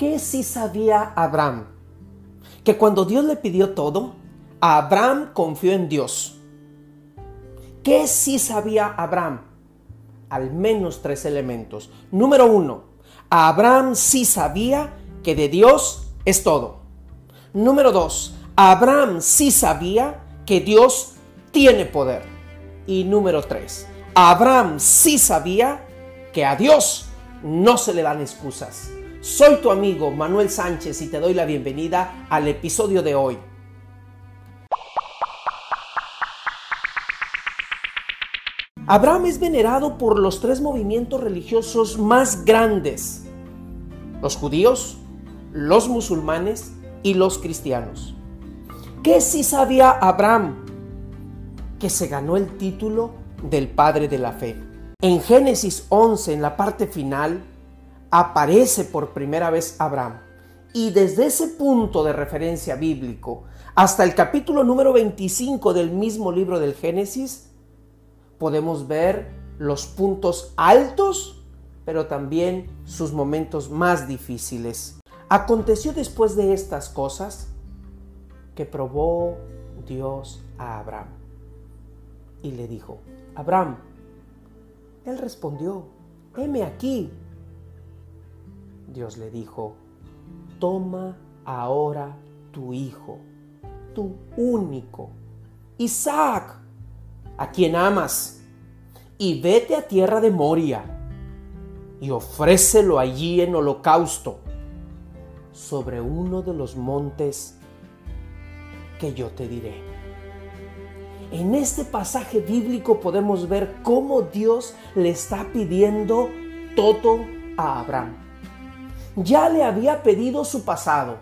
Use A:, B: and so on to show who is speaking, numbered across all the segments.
A: ¿Qué sí sabía Abraham? Que cuando Dios le pidió todo, Abraham confió en Dios. ¿Qué sí sabía Abraham? Al menos tres elementos. Número uno, Abraham sí sabía que de Dios es todo. Número dos, Abraham sí sabía que Dios tiene poder. Y número tres, Abraham sí sabía que a Dios no se le dan excusas. Soy tu amigo Manuel Sánchez y te doy la bienvenida al episodio de hoy. Abraham es venerado por los tres movimientos religiosos más grandes, los judíos, los musulmanes y los cristianos. ¿Qué sí sabía Abraham? Que se ganó el título del Padre de la Fe. En Génesis 11, en la parte final, aparece por primera vez Abraham. Y desde ese punto de referencia bíblico hasta el capítulo número 25 del mismo libro del Génesis, podemos ver los puntos altos, pero también sus momentos más difíciles. Aconteció después de estas cosas que probó Dios a Abraham y le dijo, Abraham, él respondió, heme aquí, Dios le dijo, toma ahora tu hijo, tu único, Isaac, a quien amas, y vete a tierra de Moria y ofrécelo allí en holocausto sobre uno de los montes que yo te diré. En este pasaje bíblico podemos ver cómo Dios le está pidiendo todo a Abraham ya le había pedido su pasado,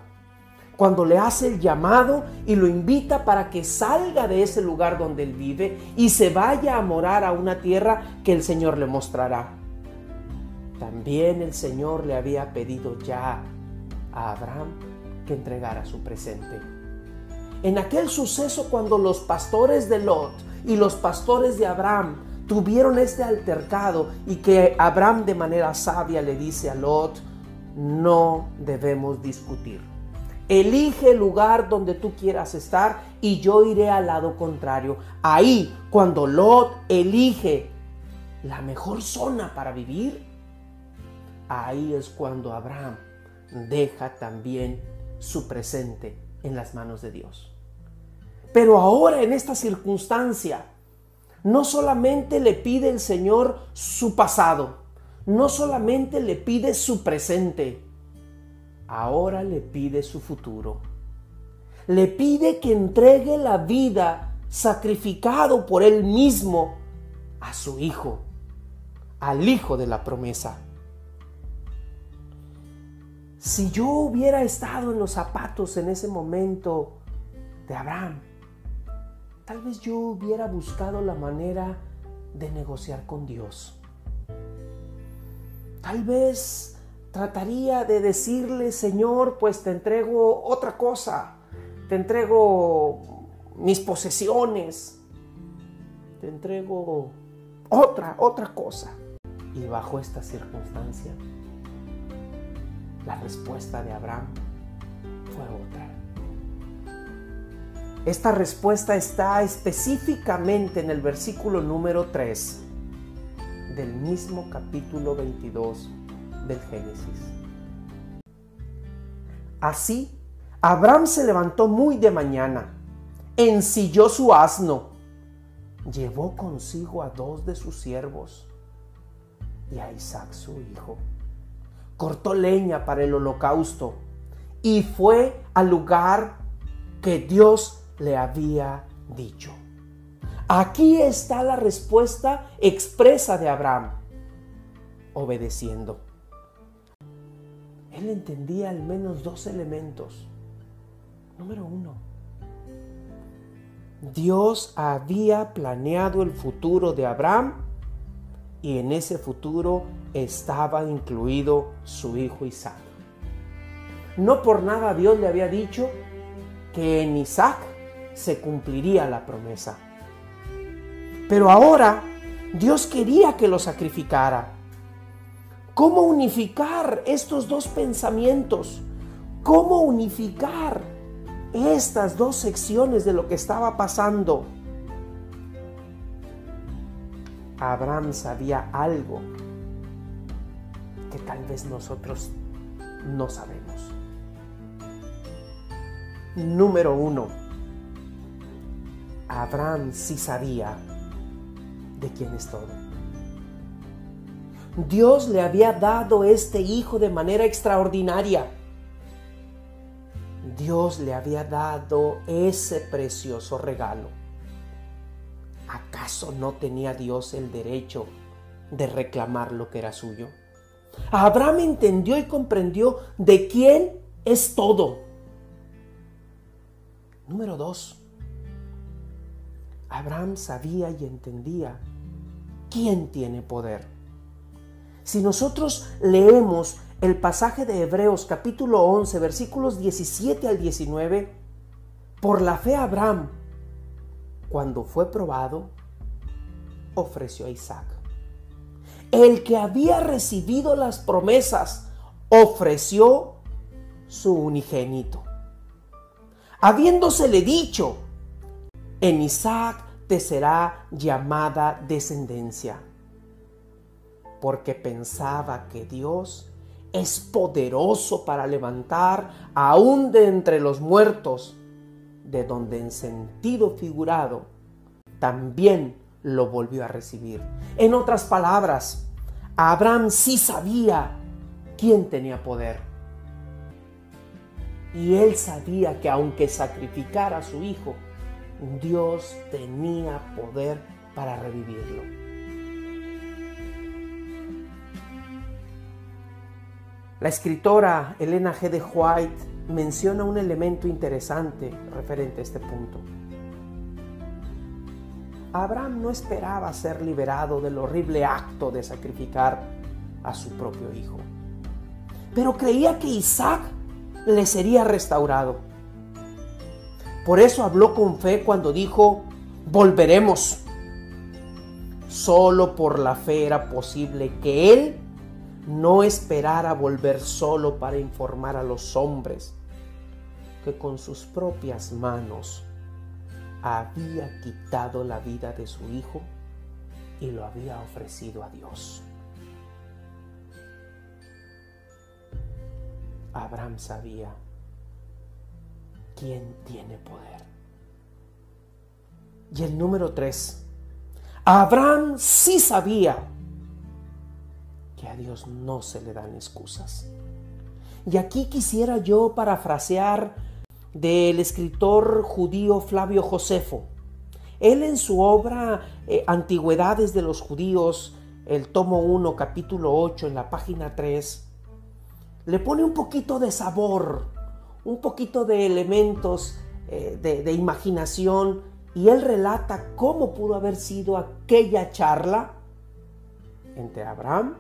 A: cuando le hace el llamado y lo invita para que salga de ese lugar donde él vive y se vaya a morar a una tierra que el Señor le mostrará. También el Señor le había pedido ya a Abraham que entregara su presente. En aquel suceso cuando los pastores de Lot y los pastores de Abraham tuvieron este altercado y que Abraham de manera sabia le dice a Lot, no debemos discutir. Elige el lugar donde tú quieras estar y yo iré al lado contrario. Ahí, cuando Lot elige la mejor zona para vivir, ahí es cuando Abraham deja también su presente en las manos de Dios. Pero ahora en esta circunstancia, no solamente le pide el Señor su pasado, no solamente le pide su presente, ahora le pide su futuro. Le pide que entregue la vida sacrificado por él mismo a su hijo, al hijo de la promesa. Si yo hubiera estado en los zapatos en ese momento de Abraham, tal vez yo hubiera buscado la manera de negociar con Dios Tal vez trataría de decirle, Señor, pues te entrego otra cosa, te entrego mis posesiones, te entrego otra, otra cosa. Y bajo esta circunstancia, la respuesta de Abraham fue otra. Esta respuesta está específicamente en el versículo número 3 del mismo capítulo 22 del Génesis. Así, Abraham se levantó muy de mañana, ensilló su asno, llevó consigo a dos de sus siervos y a Isaac su hijo. Cortó leña para el holocausto y fue al lugar que Dios le había dicho. Aquí está la respuesta expresa de Abraham, obedeciendo. Él entendía al menos dos elementos. Número uno, Dios había planeado el futuro de Abraham y en ese futuro estaba incluido su hijo Isaac. No por nada Dios le había dicho que en Isaac se cumpliría la promesa. Pero ahora Dios quería que lo sacrificara. ¿Cómo unificar estos dos pensamientos? ¿Cómo unificar estas dos secciones de lo que estaba pasando? Abraham sabía algo que tal vez nosotros no sabemos. Número uno, Abraham sí sabía de quién es todo. Dios le había dado este hijo de manera extraordinaria. Dios le había dado ese precioso regalo. ¿Acaso no tenía Dios el derecho de reclamar lo que era suyo? Abraham entendió y comprendió de quién es todo. Número dos, Abraham sabía y entendía quién tiene poder. Si nosotros leemos el pasaje de Hebreos capítulo 11 versículos 17 al 19, por la fe Abraham, cuando fue probado, ofreció a Isaac. El que había recibido las promesas ofreció su unigénito. Habiéndosele dicho, en Isaac te será llamada descendencia, porque pensaba que Dios es poderoso para levantar aún de entre los muertos, de donde en sentido figurado también lo volvió a recibir. En otras palabras, Abraham sí sabía quién tenía poder. Y él sabía que aunque sacrificara a su hijo, Dios tenía poder para revivirlo. La escritora Elena G. de White menciona un elemento interesante referente a este punto. Abraham no esperaba ser liberado del horrible acto de sacrificar a su propio hijo, pero creía que Isaac le sería restaurado. Por eso habló con fe cuando dijo, volveremos. Solo por la fe era posible que él no esperara volver solo para informar a los hombres que con sus propias manos había quitado la vida de su hijo y lo había ofrecido a Dios. Abraham sabía quién tiene poder. Y el número tres, Abraham sí sabía que a Dios no se le dan excusas. Y aquí quisiera yo parafrasear del escritor judío Flavio Josefo. Él en su obra eh, Antigüedades de los Judíos, el tomo 1, capítulo 8, en la página 3, le pone un poquito de sabor, un poquito de elementos eh, de, de imaginación y él relata cómo pudo haber sido aquella charla entre Abraham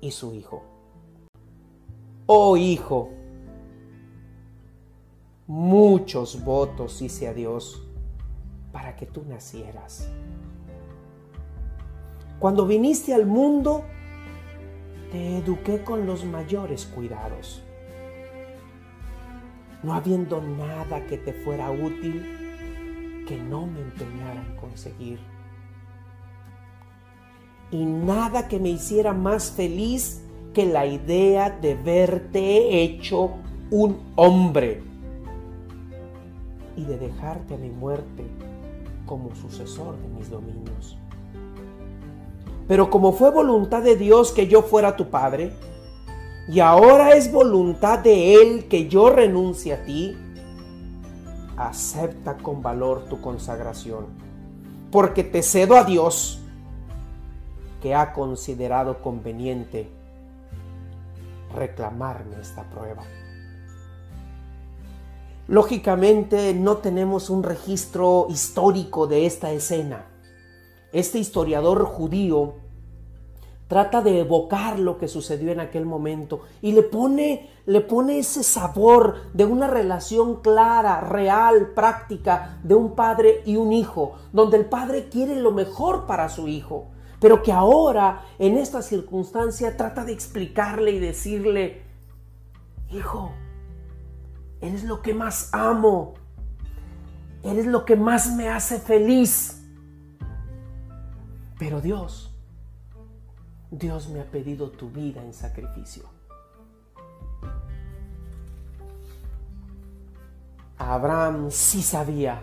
A: y su hijo. Oh hijo, muchos votos hice a Dios para que tú nacieras. Cuando viniste al mundo, te eduqué con los mayores cuidados. No habiendo nada que te fuera útil que no me empeñara en conseguir. Y nada que me hiciera más feliz que la idea de verte hecho un hombre y de dejarte a mi muerte como sucesor de mis dominios. Pero como fue voluntad de Dios que yo fuera tu padre, y ahora es voluntad de Él que yo renuncie a ti, acepta con valor tu consagración, porque te cedo a Dios, que ha considerado conveniente reclamarme esta prueba. Lógicamente no tenemos un registro histórico de esta escena. Este historiador judío trata de evocar lo que sucedió en aquel momento y le pone, le pone ese sabor de una relación clara, real, práctica de un padre y un hijo, donde el padre quiere lo mejor para su hijo, pero que ahora en esta circunstancia trata de explicarle y decirle, hijo, eres lo que más amo, eres lo que más me hace feliz. Pero Dios, Dios me ha pedido tu vida en sacrificio. Abraham sí sabía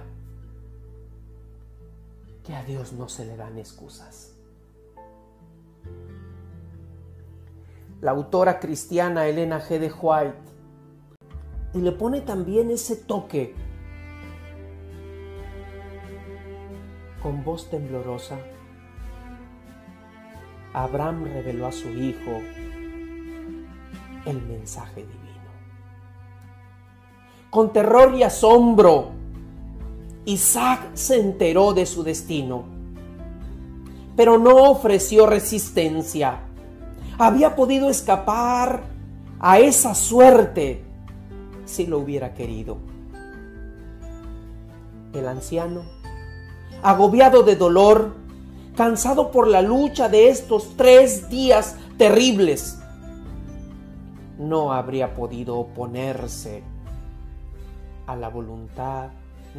A: que a Dios no se le dan excusas. La autora cristiana Elena G. de White y le pone también ese toque con voz temblorosa. Abraham reveló a su hijo el mensaje divino. Con terror y asombro, Isaac se enteró de su destino, pero no ofreció resistencia. Había podido escapar a esa suerte si lo hubiera querido. El anciano, agobiado de dolor, cansado por la lucha de estos tres días terribles, no habría podido oponerse a la voluntad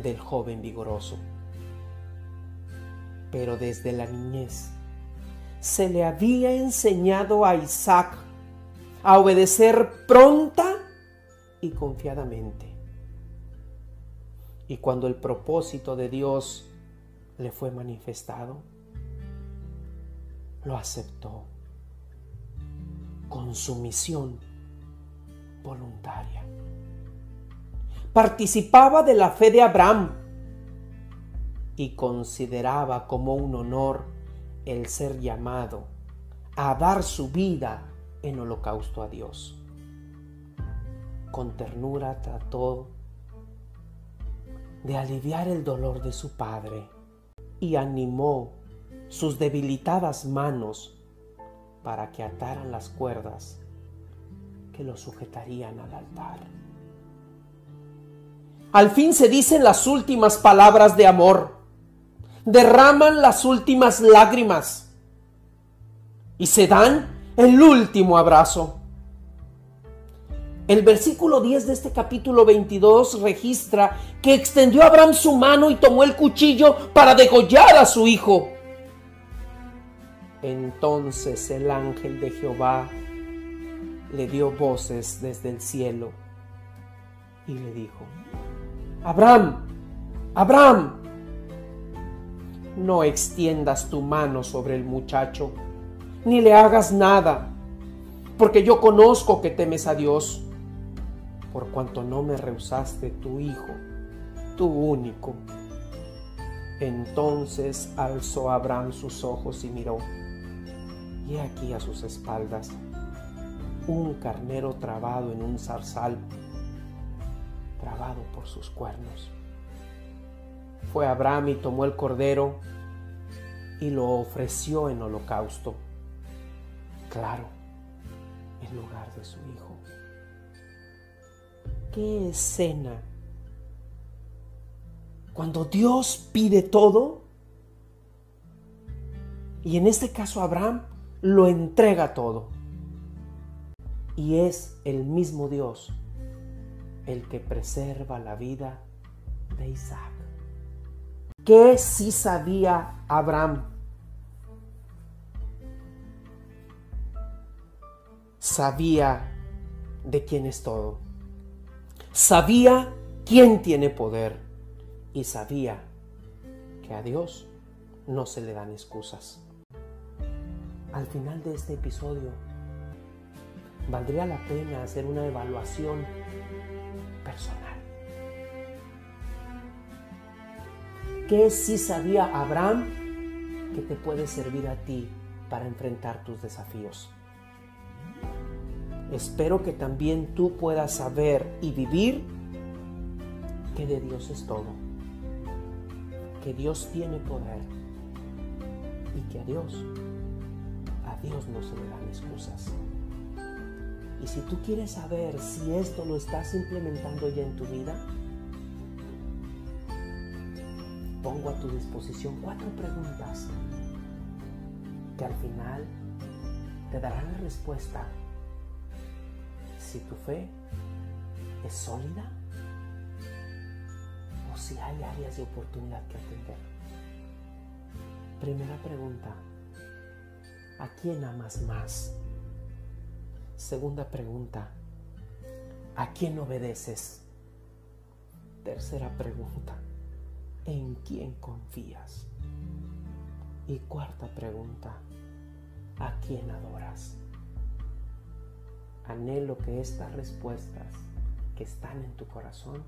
A: del joven vigoroso. Pero desde la niñez se le había enseñado a Isaac a obedecer pronta y confiadamente. Y cuando el propósito de Dios le fue manifestado, lo aceptó con sumisión voluntaria participaba de la fe de Abraham y consideraba como un honor el ser llamado a dar su vida en holocausto a Dios. Con ternura trató de aliviar el dolor de su padre y animó sus debilitadas manos para que ataran las cuerdas que lo sujetarían al altar. Al fin se dicen las últimas palabras de amor. Derraman las últimas lágrimas. Y se dan el último abrazo. El versículo 10 de este capítulo 22 registra que extendió Abraham su mano y tomó el cuchillo para degollar a su hijo. Entonces el ángel de Jehová le dio voces desde el cielo y le dijo, Abraham, Abraham, no extiendas tu mano sobre el muchacho, ni le hagas nada, porque yo conozco que temes a Dios, por cuanto no me rehusaste tu hijo, tu único. Entonces alzó Abraham sus ojos y miró, y aquí a sus espaldas un carnero trabado en un zarzal grabado por sus cuernos. Fue Abraham y tomó el cordero y lo ofreció en holocausto. Claro, en lugar de su hijo. ¿Qué escena? Cuando Dios pide todo, y en este caso Abraham lo entrega todo. Y es el mismo Dios el que preserva la vida de Isaac. ¿Qué sí sabía Abraham? Sabía de quién es todo. Sabía quién tiene poder. Y sabía que a Dios no se le dan excusas. Al final de este episodio, valdría la pena hacer una evaluación personal. ¿Qué sí sabía Abraham que te puede servir a ti para enfrentar tus desafíos? Espero que también tú puedas saber y vivir que de Dios es todo, que Dios tiene poder y que a Dios, Dios no se le dan excusas. Y si tú quieres saber si esto lo estás implementando ya en tu vida, pongo a tu disposición cuatro preguntas que al final te dará la respuesta si tu fe es sólida o si hay áreas de oportunidad que atender. Primera pregunta, ¿a quién amas más? Segunda pregunta, ¿a quién obedeces? Tercera pregunta, ¿en quién confías? Y cuarta pregunta, ¿a quién adoras? Anhelo que estas respuestas que están en tu corazón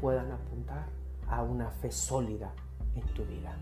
A: puedan apuntar a una fe sólida en tu vida.